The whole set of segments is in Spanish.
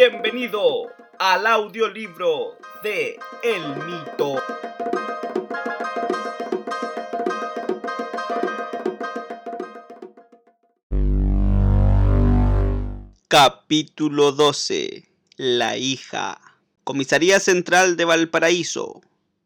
Bienvenido al audiolibro de El Mito. Capítulo 12. La hija. Comisaría Central de Valparaíso.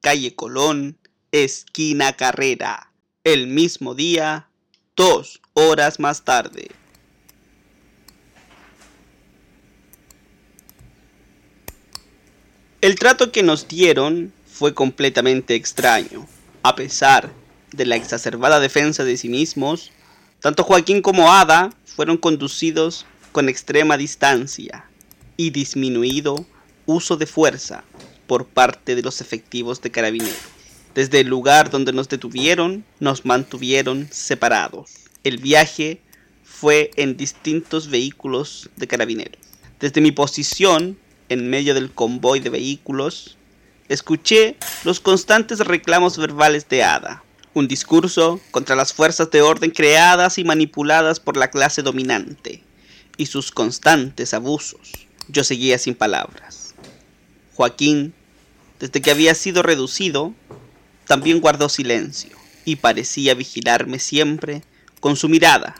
Calle Colón, esquina Carrera. El mismo día, dos horas más tarde. El trato que nos dieron fue completamente extraño. A pesar de la exacerbada defensa de sí mismos, tanto Joaquín como Ada fueron conducidos con extrema distancia y disminuido uso de fuerza por parte de los efectivos de carabineros. Desde el lugar donde nos detuvieron, nos mantuvieron separados. El viaje fue en distintos vehículos de carabineros. Desde mi posición, en medio del convoy de vehículos, escuché los constantes reclamos verbales de Ada, un discurso contra las fuerzas de orden creadas y manipuladas por la clase dominante y sus constantes abusos. Yo seguía sin palabras. Joaquín, desde que había sido reducido, también guardó silencio y parecía vigilarme siempre con su mirada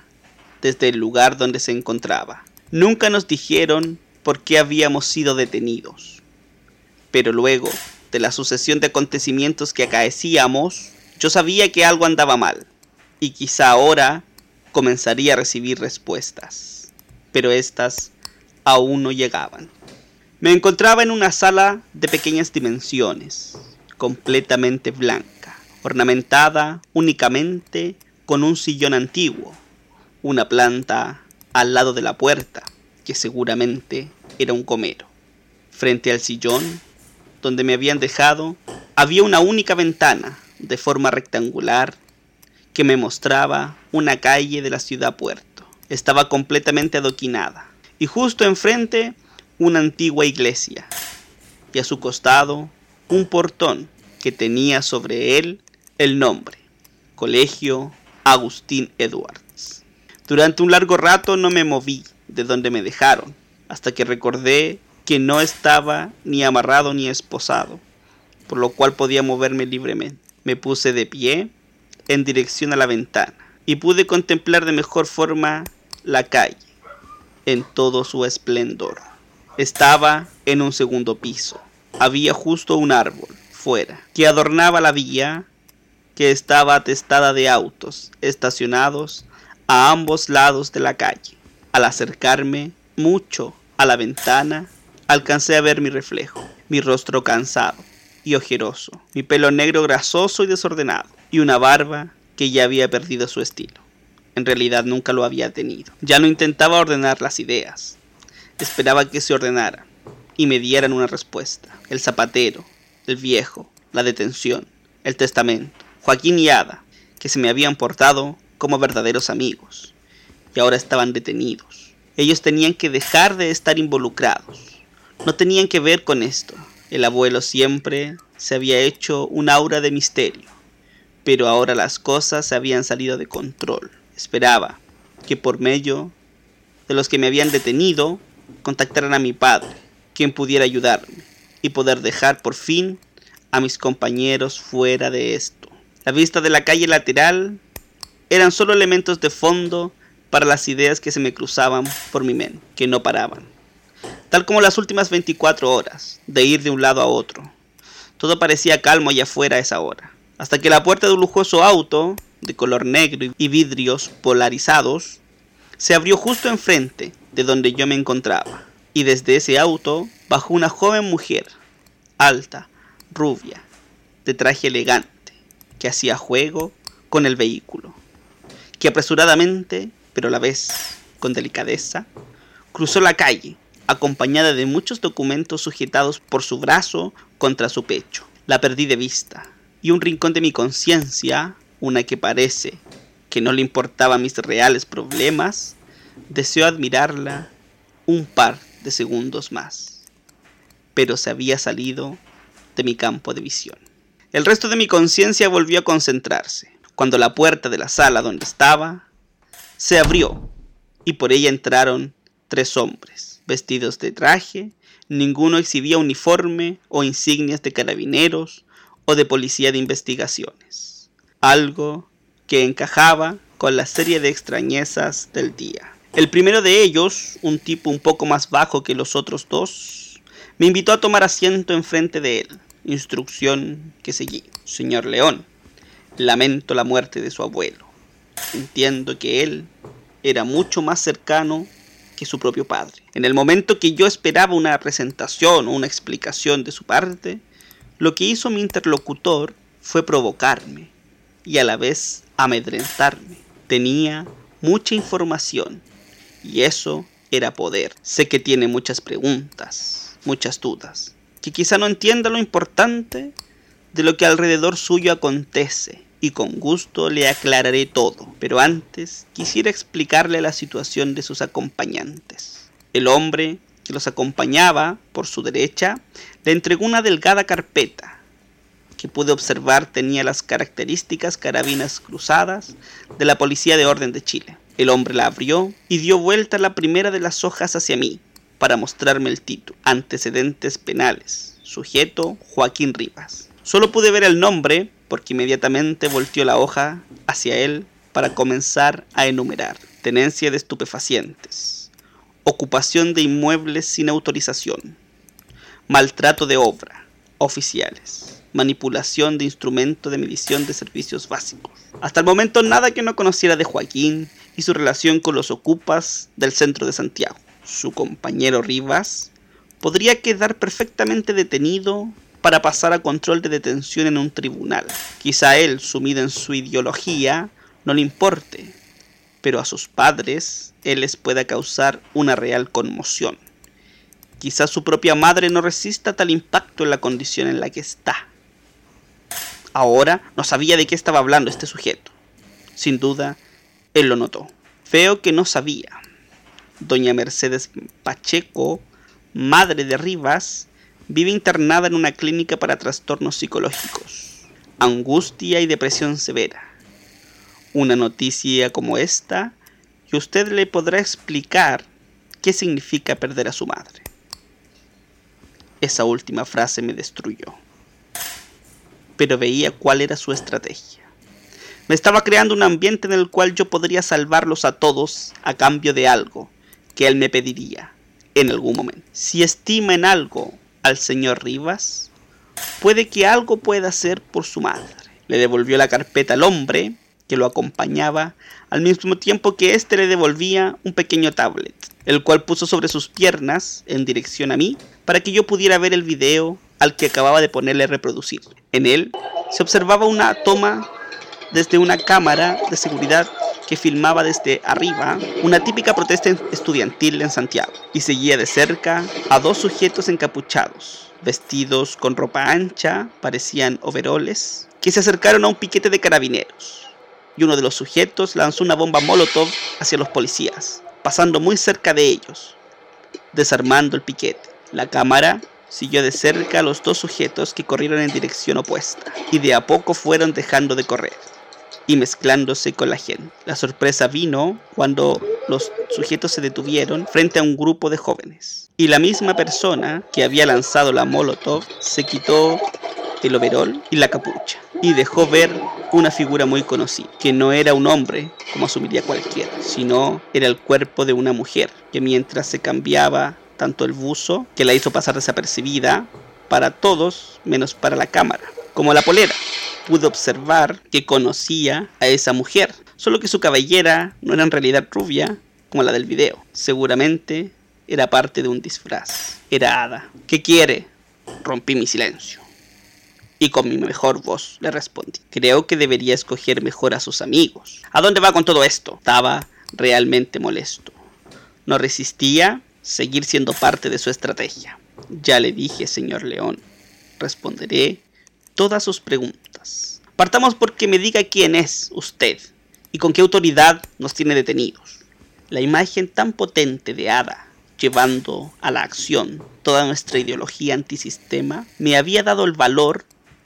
desde el lugar donde se encontraba. Nunca nos dijeron por qué habíamos sido detenidos. Pero luego de la sucesión de acontecimientos que acaecíamos, yo sabía que algo andaba mal y quizá ahora comenzaría a recibir respuestas pero éstas aún no llegaban. Me encontraba en una sala de pequeñas dimensiones, completamente blanca, ornamentada únicamente con un sillón antiguo, una planta al lado de la puerta, que seguramente era un comero. Frente al sillón, donde me habían dejado, había una única ventana de forma rectangular que me mostraba una calle de la ciudad puerta estaba completamente adoquinada, y justo enfrente una antigua iglesia, y a su costado un portón que tenía sobre él el nombre, Colegio Agustín Edwards. Durante un largo rato no me moví de donde me dejaron, hasta que recordé que no estaba ni amarrado ni esposado, por lo cual podía moverme libremente. Me puse de pie en dirección a la ventana y pude contemplar de mejor forma la calle en todo su esplendor. Estaba en un segundo piso. Había justo un árbol fuera que adornaba la vía que estaba atestada de autos estacionados a ambos lados de la calle. Al acercarme mucho a la ventana, alcancé a ver mi reflejo, mi rostro cansado y ojeroso, mi pelo negro grasoso y desordenado, y una barba que ya había perdido su estilo. En realidad nunca lo había tenido. Ya no intentaba ordenar las ideas. Esperaba que se ordenaran y me dieran una respuesta. El zapatero, el viejo, la detención, el testamento, Joaquín y Ada, que se me habían portado como verdaderos amigos y ahora estaban detenidos. Ellos tenían que dejar de estar involucrados. No tenían que ver con esto. El abuelo siempre se había hecho un aura de misterio, pero ahora las cosas se habían salido de control. Esperaba que por medio de los que me habían detenido contactaran a mi padre, quien pudiera ayudarme y poder dejar por fin a mis compañeros fuera de esto. La vista de la calle lateral eran solo elementos de fondo para las ideas que se me cruzaban por mi mente, que no paraban. Tal como las últimas 24 horas, de ir de un lado a otro. Todo parecía calmo allá afuera a esa hora, hasta que la puerta de un lujoso auto de color negro y vidrios polarizados, se abrió justo enfrente de donde yo me encontraba, y desde ese auto bajó una joven mujer, alta, rubia, de traje elegante, que hacía juego con el vehículo, que apresuradamente, pero a la vez con delicadeza, cruzó la calle, acompañada de muchos documentos sujetados por su brazo contra su pecho. La perdí de vista, y un rincón de mi conciencia una que parece que no le importaba mis reales problemas, deseó admirarla un par de segundos más, pero se había salido de mi campo de visión. El resto de mi conciencia volvió a concentrarse, cuando la puerta de la sala donde estaba se abrió y por ella entraron tres hombres, vestidos de traje, ninguno exhibía uniforme o insignias de carabineros o de policía de investigaciones, algo que encajaba con la serie de extrañezas del día. El primero de ellos, un tipo un poco más bajo que los otros dos, me invitó a tomar asiento enfrente de él, instrucción que seguí. Señor León, lamento la muerte de su abuelo. Entiendo que él era mucho más cercano que su propio padre. En el momento que yo esperaba una presentación o una explicación de su parte, lo que hizo mi interlocutor fue provocarme y a la vez amedrentarme. Tenía mucha información y eso era poder. Sé que tiene muchas preguntas, muchas dudas, que quizá no entienda lo importante de lo que alrededor suyo acontece y con gusto le aclararé todo, pero antes quisiera explicarle la situación de sus acompañantes. El hombre que los acompañaba por su derecha le entregó una delgada carpeta que pude observar tenía las características carabinas cruzadas de la Policía de Orden de Chile. El hombre la abrió y dio vuelta la primera de las hojas hacia mí para mostrarme el título. Antecedentes penales. Sujeto Joaquín Rivas. Solo pude ver el nombre porque inmediatamente volteó la hoja hacia él para comenzar a enumerar. Tenencia de estupefacientes. Ocupación de inmuebles sin autorización. Maltrato de obra. Oficiales. Manipulación de instrumento de medición de servicios básicos. Hasta el momento nada que no conociera de Joaquín y su relación con los ocupas del centro de Santiago. Su compañero Rivas podría quedar perfectamente detenido para pasar a control de detención en un tribunal. Quizá él, sumido en su ideología, no le importe, pero a sus padres él les pueda causar una real conmoción. Quizá su propia madre no resista tal impacto en la condición en la que está. Ahora no sabía de qué estaba hablando este sujeto. Sin duda, él lo notó. Feo que no sabía. Doña Mercedes Pacheco, madre de Rivas, vive internada en una clínica para trastornos psicológicos, angustia y depresión severa. Una noticia como esta, y usted le podrá explicar qué significa perder a su madre. Esa última frase me destruyó, pero veía cuál era su estrategia. Me estaba creando un ambiente en el cual yo podría salvarlos a todos a cambio de algo que él me pediría en algún momento. Si estima en algo al señor Rivas, puede que algo pueda hacer por su madre. Le devolvió la carpeta al hombre que lo acompañaba, al mismo tiempo que éste le devolvía un pequeño tablet, el cual puso sobre sus piernas en dirección a mí para que yo pudiera ver el video al que acababa de ponerle a reproducir. En él se observaba una toma desde una cámara de seguridad que filmaba desde arriba una típica protesta estudiantil en Santiago y seguía de cerca a dos sujetos encapuchados, vestidos con ropa ancha, parecían overoles, que se acercaron a un piquete de carabineros. Y uno de los sujetos lanzó una bomba molotov hacia los policías, pasando muy cerca de ellos, desarmando el piquete. La cámara siguió de cerca a los dos sujetos que corrieron en dirección opuesta y de a poco fueron dejando de correr y mezclándose con la gente. La sorpresa vino cuando los sujetos se detuvieron frente a un grupo de jóvenes. Y la misma persona que había lanzado la Molotov se quitó el overol y la capucha y dejó ver una figura muy conocida, que no era un hombre, como asumiría cualquiera, sino era el cuerpo de una mujer, que mientras se cambiaba tanto el buzo, que la hizo pasar desapercibida para todos, menos para la cámara, como la polera, pude observar que conocía a esa mujer, solo que su cabellera no era en realidad rubia como la del video. Seguramente era parte de un disfraz. Era Ada. ¿Qué quiere? Rompí mi silencio. Y con mi mejor voz le respondí. Creo que debería escoger mejor a sus amigos. ¿A dónde va con todo esto? Estaba realmente molesto. No resistía seguir siendo parte de su estrategia. Ya le dije, señor León. Responderé todas sus preguntas. Partamos porque me diga quién es usted y con qué autoridad nos tiene detenidos. La imagen tan potente de Ada llevando a la acción toda nuestra ideología antisistema me había dado el valor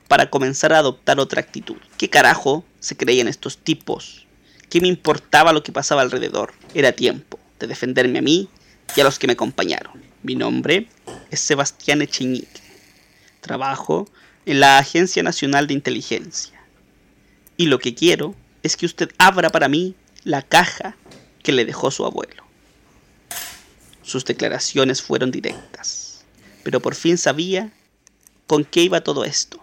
para comenzar a adoptar otra actitud. ¿Qué carajo se creían estos tipos? ¿Qué me importaba lo que pasaba alrededor? Era tiempo de defenderme a mí y a los que me acompañaron. Mi nombre es Sebastián Echeñique. Trabajo en la Agencia Nacional de Inteligencia. Y lo que quiero es que usted abra para mí la caja que le dejó su abuelo. Sus declaraciones fueron directas, pero por fin sabía con qué iba todo esto.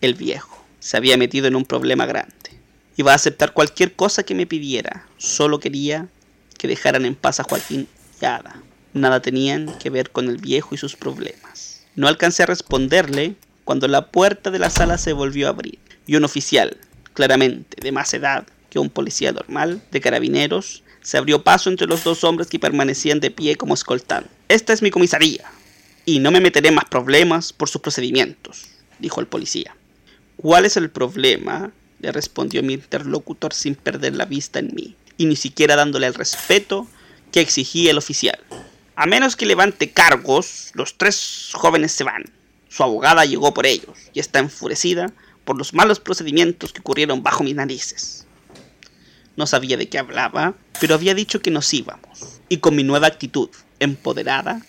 El viejo se había metido en un problema grande. Iba a aceptar cualquier cosa que me pidiera. Solo quería que dejaran en paz a Joaquín y Ada. Nada tenían que ver con el viejo y sus problemas. No alcancé a responderle cuando la puerta de la sala se volvió a abrir y un oficial, claramente de más edad que un policía normal, de carabineros, se abrió paso entre los dos hombres que permanecían de pie como escoltando. Esta es mi comisaría, y no me meteré más problemas por sus procedimientos, dijo el policía. ¿Cuál es el problema? le respondió mi interlocutor sin perder la vista en mí, y ni siquiera dándole el respeto que exigía el oficial. A menos que levante cargos, los tres jóvenes se van. Su abogada llegó por ellos y está enfurecida por los malos procedimientos que ocurrieron bajo mis narices. No sabía de qué hablaba, pero había dicho que nos íbamos. Y con mi nueva actitud, empoderada,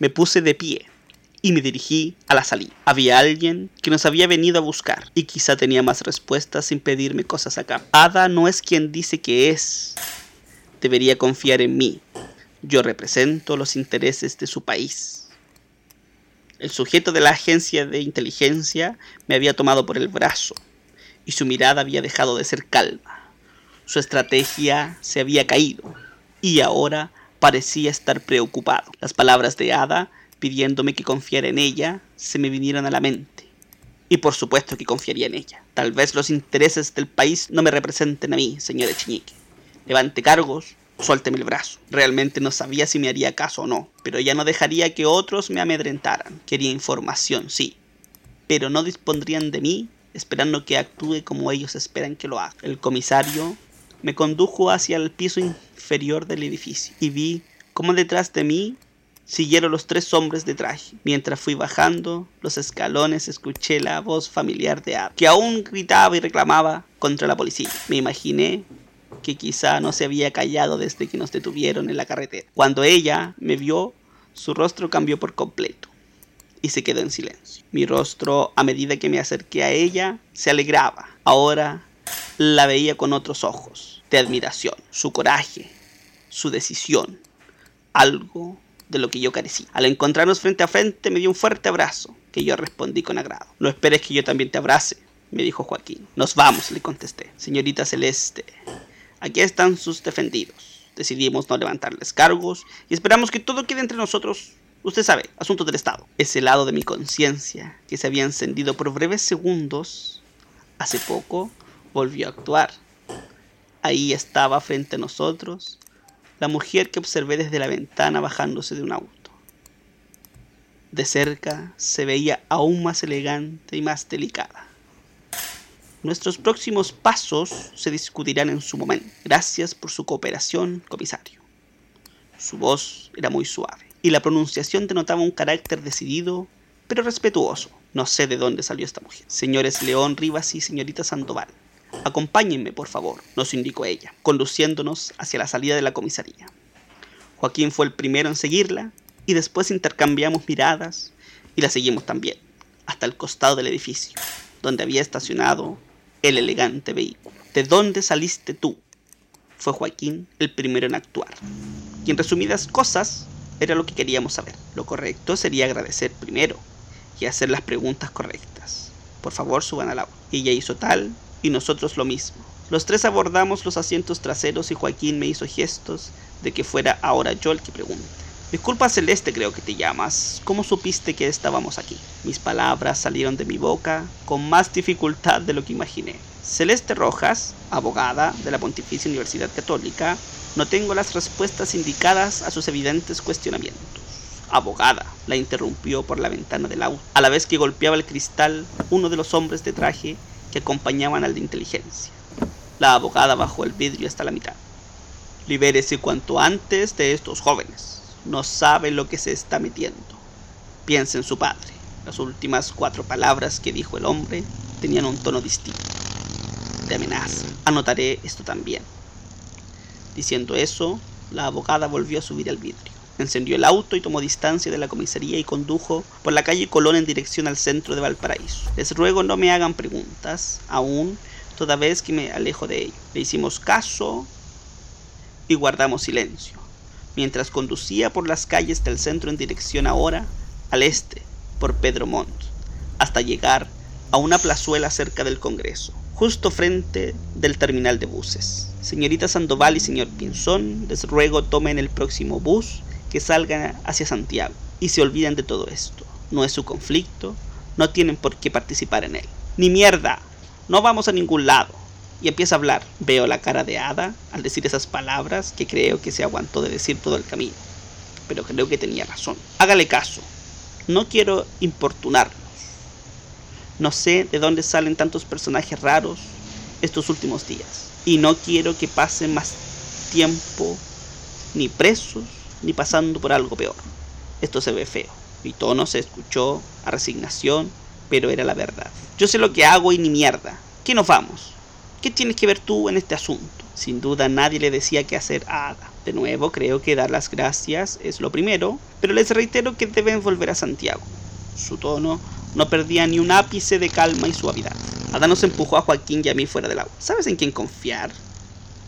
me puse de pie y me dirigí a la salida. Había alguien que nos había venido a buscar y quizá tenía más respuestas sin pedirme cosas acá. Ada no es quien dice que es. Debería confiar en mí. Yo represento los intereses de su país. El sujeto de la agencia de inteligencia me había tomado por el brazo y su mirada había dejado de ser calma. Su estrategia se había caído y ahora parecía estar preocupado. Las palabras de Ada pidiéndome que confiara en ella, se me vinieron a la mente. Y por supuesto que confiaría en ella. Tal vez los intereses del país no me representen a mí, señor Echeñique. Levante cargos, suélteme el brazo. Realmente no sabía si me haría caso o no, pero ya no dejaría que otros me amedrentaran. Quería información, sí, pero no dispondrían de mí esperando que actúe como ellos esperan que lo haga. El comisario me condujo hacia el piso inferior del edificio y vi cómo detrás de mí siguieron los tres hombres de traje. Mientras fui bajando los escalones escuché la voz familiar de Ab, que aún gritaba y reclamaba contra la policía. Me imaginé que quizá no se había callado desde que nos detuvieron en la carretera. Cuando ella me vio, su rostro cambió por completo y se quedó en silencio. Mi rostro, a medida que me acerqué a ella, se alegraba. Ahora la veía con otros ojos, de admiración, su coraje, su decisión, algo de lo que yo carecía. Al encontrarnos frente a frente me dio un fuerte abrazo, que yo respondí con agrado. No esperes que yo también te abrace, me dijo Joaquín. Nos vamos, le contesté. Señorita Celeste, aquí están sus defendidos. Decidimos no levantarles cargos y esperamos que todo quede entre nosotros. Usted sabe, asuntos del Estado. Ese lado de mi conciencia, que se había encendido por breves segundos, hace poco volvió a actuar. Ahí estaba frente a nosotros, la mujer que observé desde la ventana bajándose de un auto. De cerca se veía aún más elegante y más delicada. Nuestros próximos pasos se discutirán en su momento. Gracias por su cooperación, comisario. Su voz era muy suave y la pronunciación denotaba un carácter decidido pero respetuoso. No sé de dónde salió esta mujer. Señores León Rivas y señorita Sandoval, Acompáñenme, por favor, nos indicó ella, conduciéndonos hacia la salida de la comisaría. Joaquín fue el primero en seguirla y después intercambiamos miradas y la seguimos también, hasta el costado del edificio, donde había estacionado el elegante vehículo. ¿De dónde saliste tú? Fue Joaquín el primero en actuar. Y en resumidas cosas, era lo que queríamos saber. Lo correcto sería agradecer primero y hacer las preguntas correctas. Por favor, suban al auto. Ella hizo tal y nosotros lo mismo. Los tres abordamos los asientos traseros y Joaquín me hizo gestos de que fuera ahora yo el que pregunte. Disculpa Celeste creo que te llamas. ¿Cómo supiste que estábamos aquí? Mis palabras salieron de mi boca con más dificultad de lo que imaginé. Celeste Rojas, abogada de la Pontificia Universidad Católica, no tengo las respuestas indicadas a sus evidentes cuestionamientos. Abogada, la interrumpió por la ventana del auto, a la vez que golpeaba el cristal uno de los hombres de traje que acompañaban al de inteligencia. La abogada bajó el vidrio hasta la mitad. Libérese cuanto antes de estos jóvenes. No sabe lo que se está metiendo. Piensa en su padre. Las últimas cuatro palabras que dijo el hombre tenían un tono distinto, de amenaza. Anotaré esto también. Diciendo eso, la abogada volvió a subir el vidrio. Encendió el auto y tomó distancia de la comisaría y condujo por la calle Colón en dirección al centro de Valparaíso. Les ruego no me hagan preguntas, aún toda vez que me alejo de ello. Le hicimos caso y guardamos silencio, mientras conducía por las calles del centro en dirección ahora al este, por Pedro Montt, hasta llegar a una plazuela cerca del Congreso, justo frente del terminal de buses. Señorita Sandoval y señor Pinzón, les ruego tomen el próximo bus que salgan hacia Santiago y se olviden de todo esto. No es su conflicto, no tienen por qué participar en él. Ni mierda, no vamos a ningún lado. Y empieza a hablar. Veo la cara de Ada al decir esas palabras que creo que se aguantó de decir todo el camino. Pero creo que tenía razón. Hágale caso. No quiero importunarlos. No sé de dónde salen tantos personajes raros estos últimos días. Y no quiero que pasen más tiempo ni presos ni pasando por algo peor. Esto se ve feo. Mi tono se escuchó a resignación, pero era la verdad. Yo sé lo que hago y ni mierda. ¿Qué nos vamos? ¿Qué tienes que ver tú en este asunto? Sin duda nadie le decía qué hacer a Ada. De nuevo, creo que dar las gracias es lo primero, pero les reitero que deben volver a Santiago. Su tono no perdía ni un ápice de calma y suavidad. Ada nos empujó a Joaquín y a mí fuera del agua. ¿Sabes en quién confiar?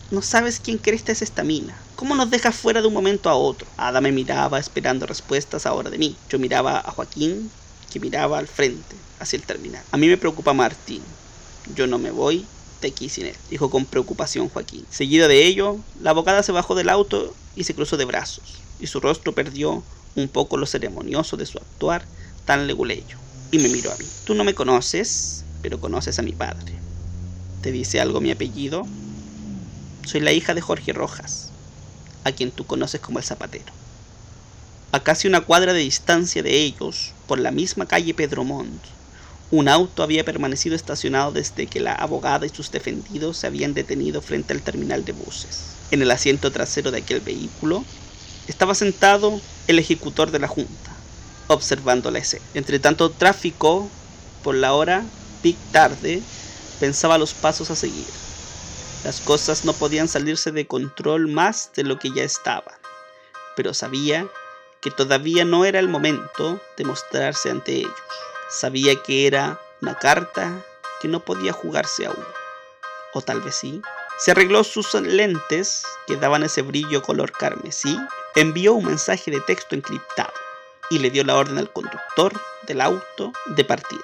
No sabes quién cresta es esta mina. ¿Cómo nos deja fuera de un momento a otro? Ada me miraba esperando respuestas ahora de mí. Yo miraba a Joaquín, que miraba al frente, hacia el terminal. A mí me preocupa Martín. Yo no me voy aquí dijo con preocupación Joaquín. Seguido de ello, la abogada se bajó del auto y se cruzó de brazos, y su rostro perdió un poco lo ceremonioso de su actuar tan leguleyo, y me miró a mí. Tú no me conoces, pero conoces a mi padre. ¿Te dice algo mi apellido? Soy la hija de Jorge Rojas, a quien tú conoces como el zapatero. A casi una cuadra de distancia de ellos, por la misma calle Pedro Montt, un auto había permanecido estacionado desde que la abogada y sus defendidos se habían detenido frente al terminal de buses. En el asiento trasero de aquel vehículo estaba sentado el ejecutor de la junta, observando la escena. Entre tanto tráfico, por la hora, pic tarde, pensaba los pasos a seguir. Las cosas no podían salirse de control más de lo que ya estaban, pero sabía que todavía no era el momento de mostrarse ante ellos. Sabía que era una carta que no podía jugarse aún. O tal vez sí. Se arregló sus lentes que daban ese brillo color carmesí, envió un mensaje de texto encriptado y le dio la orden al conductor del auto de partida.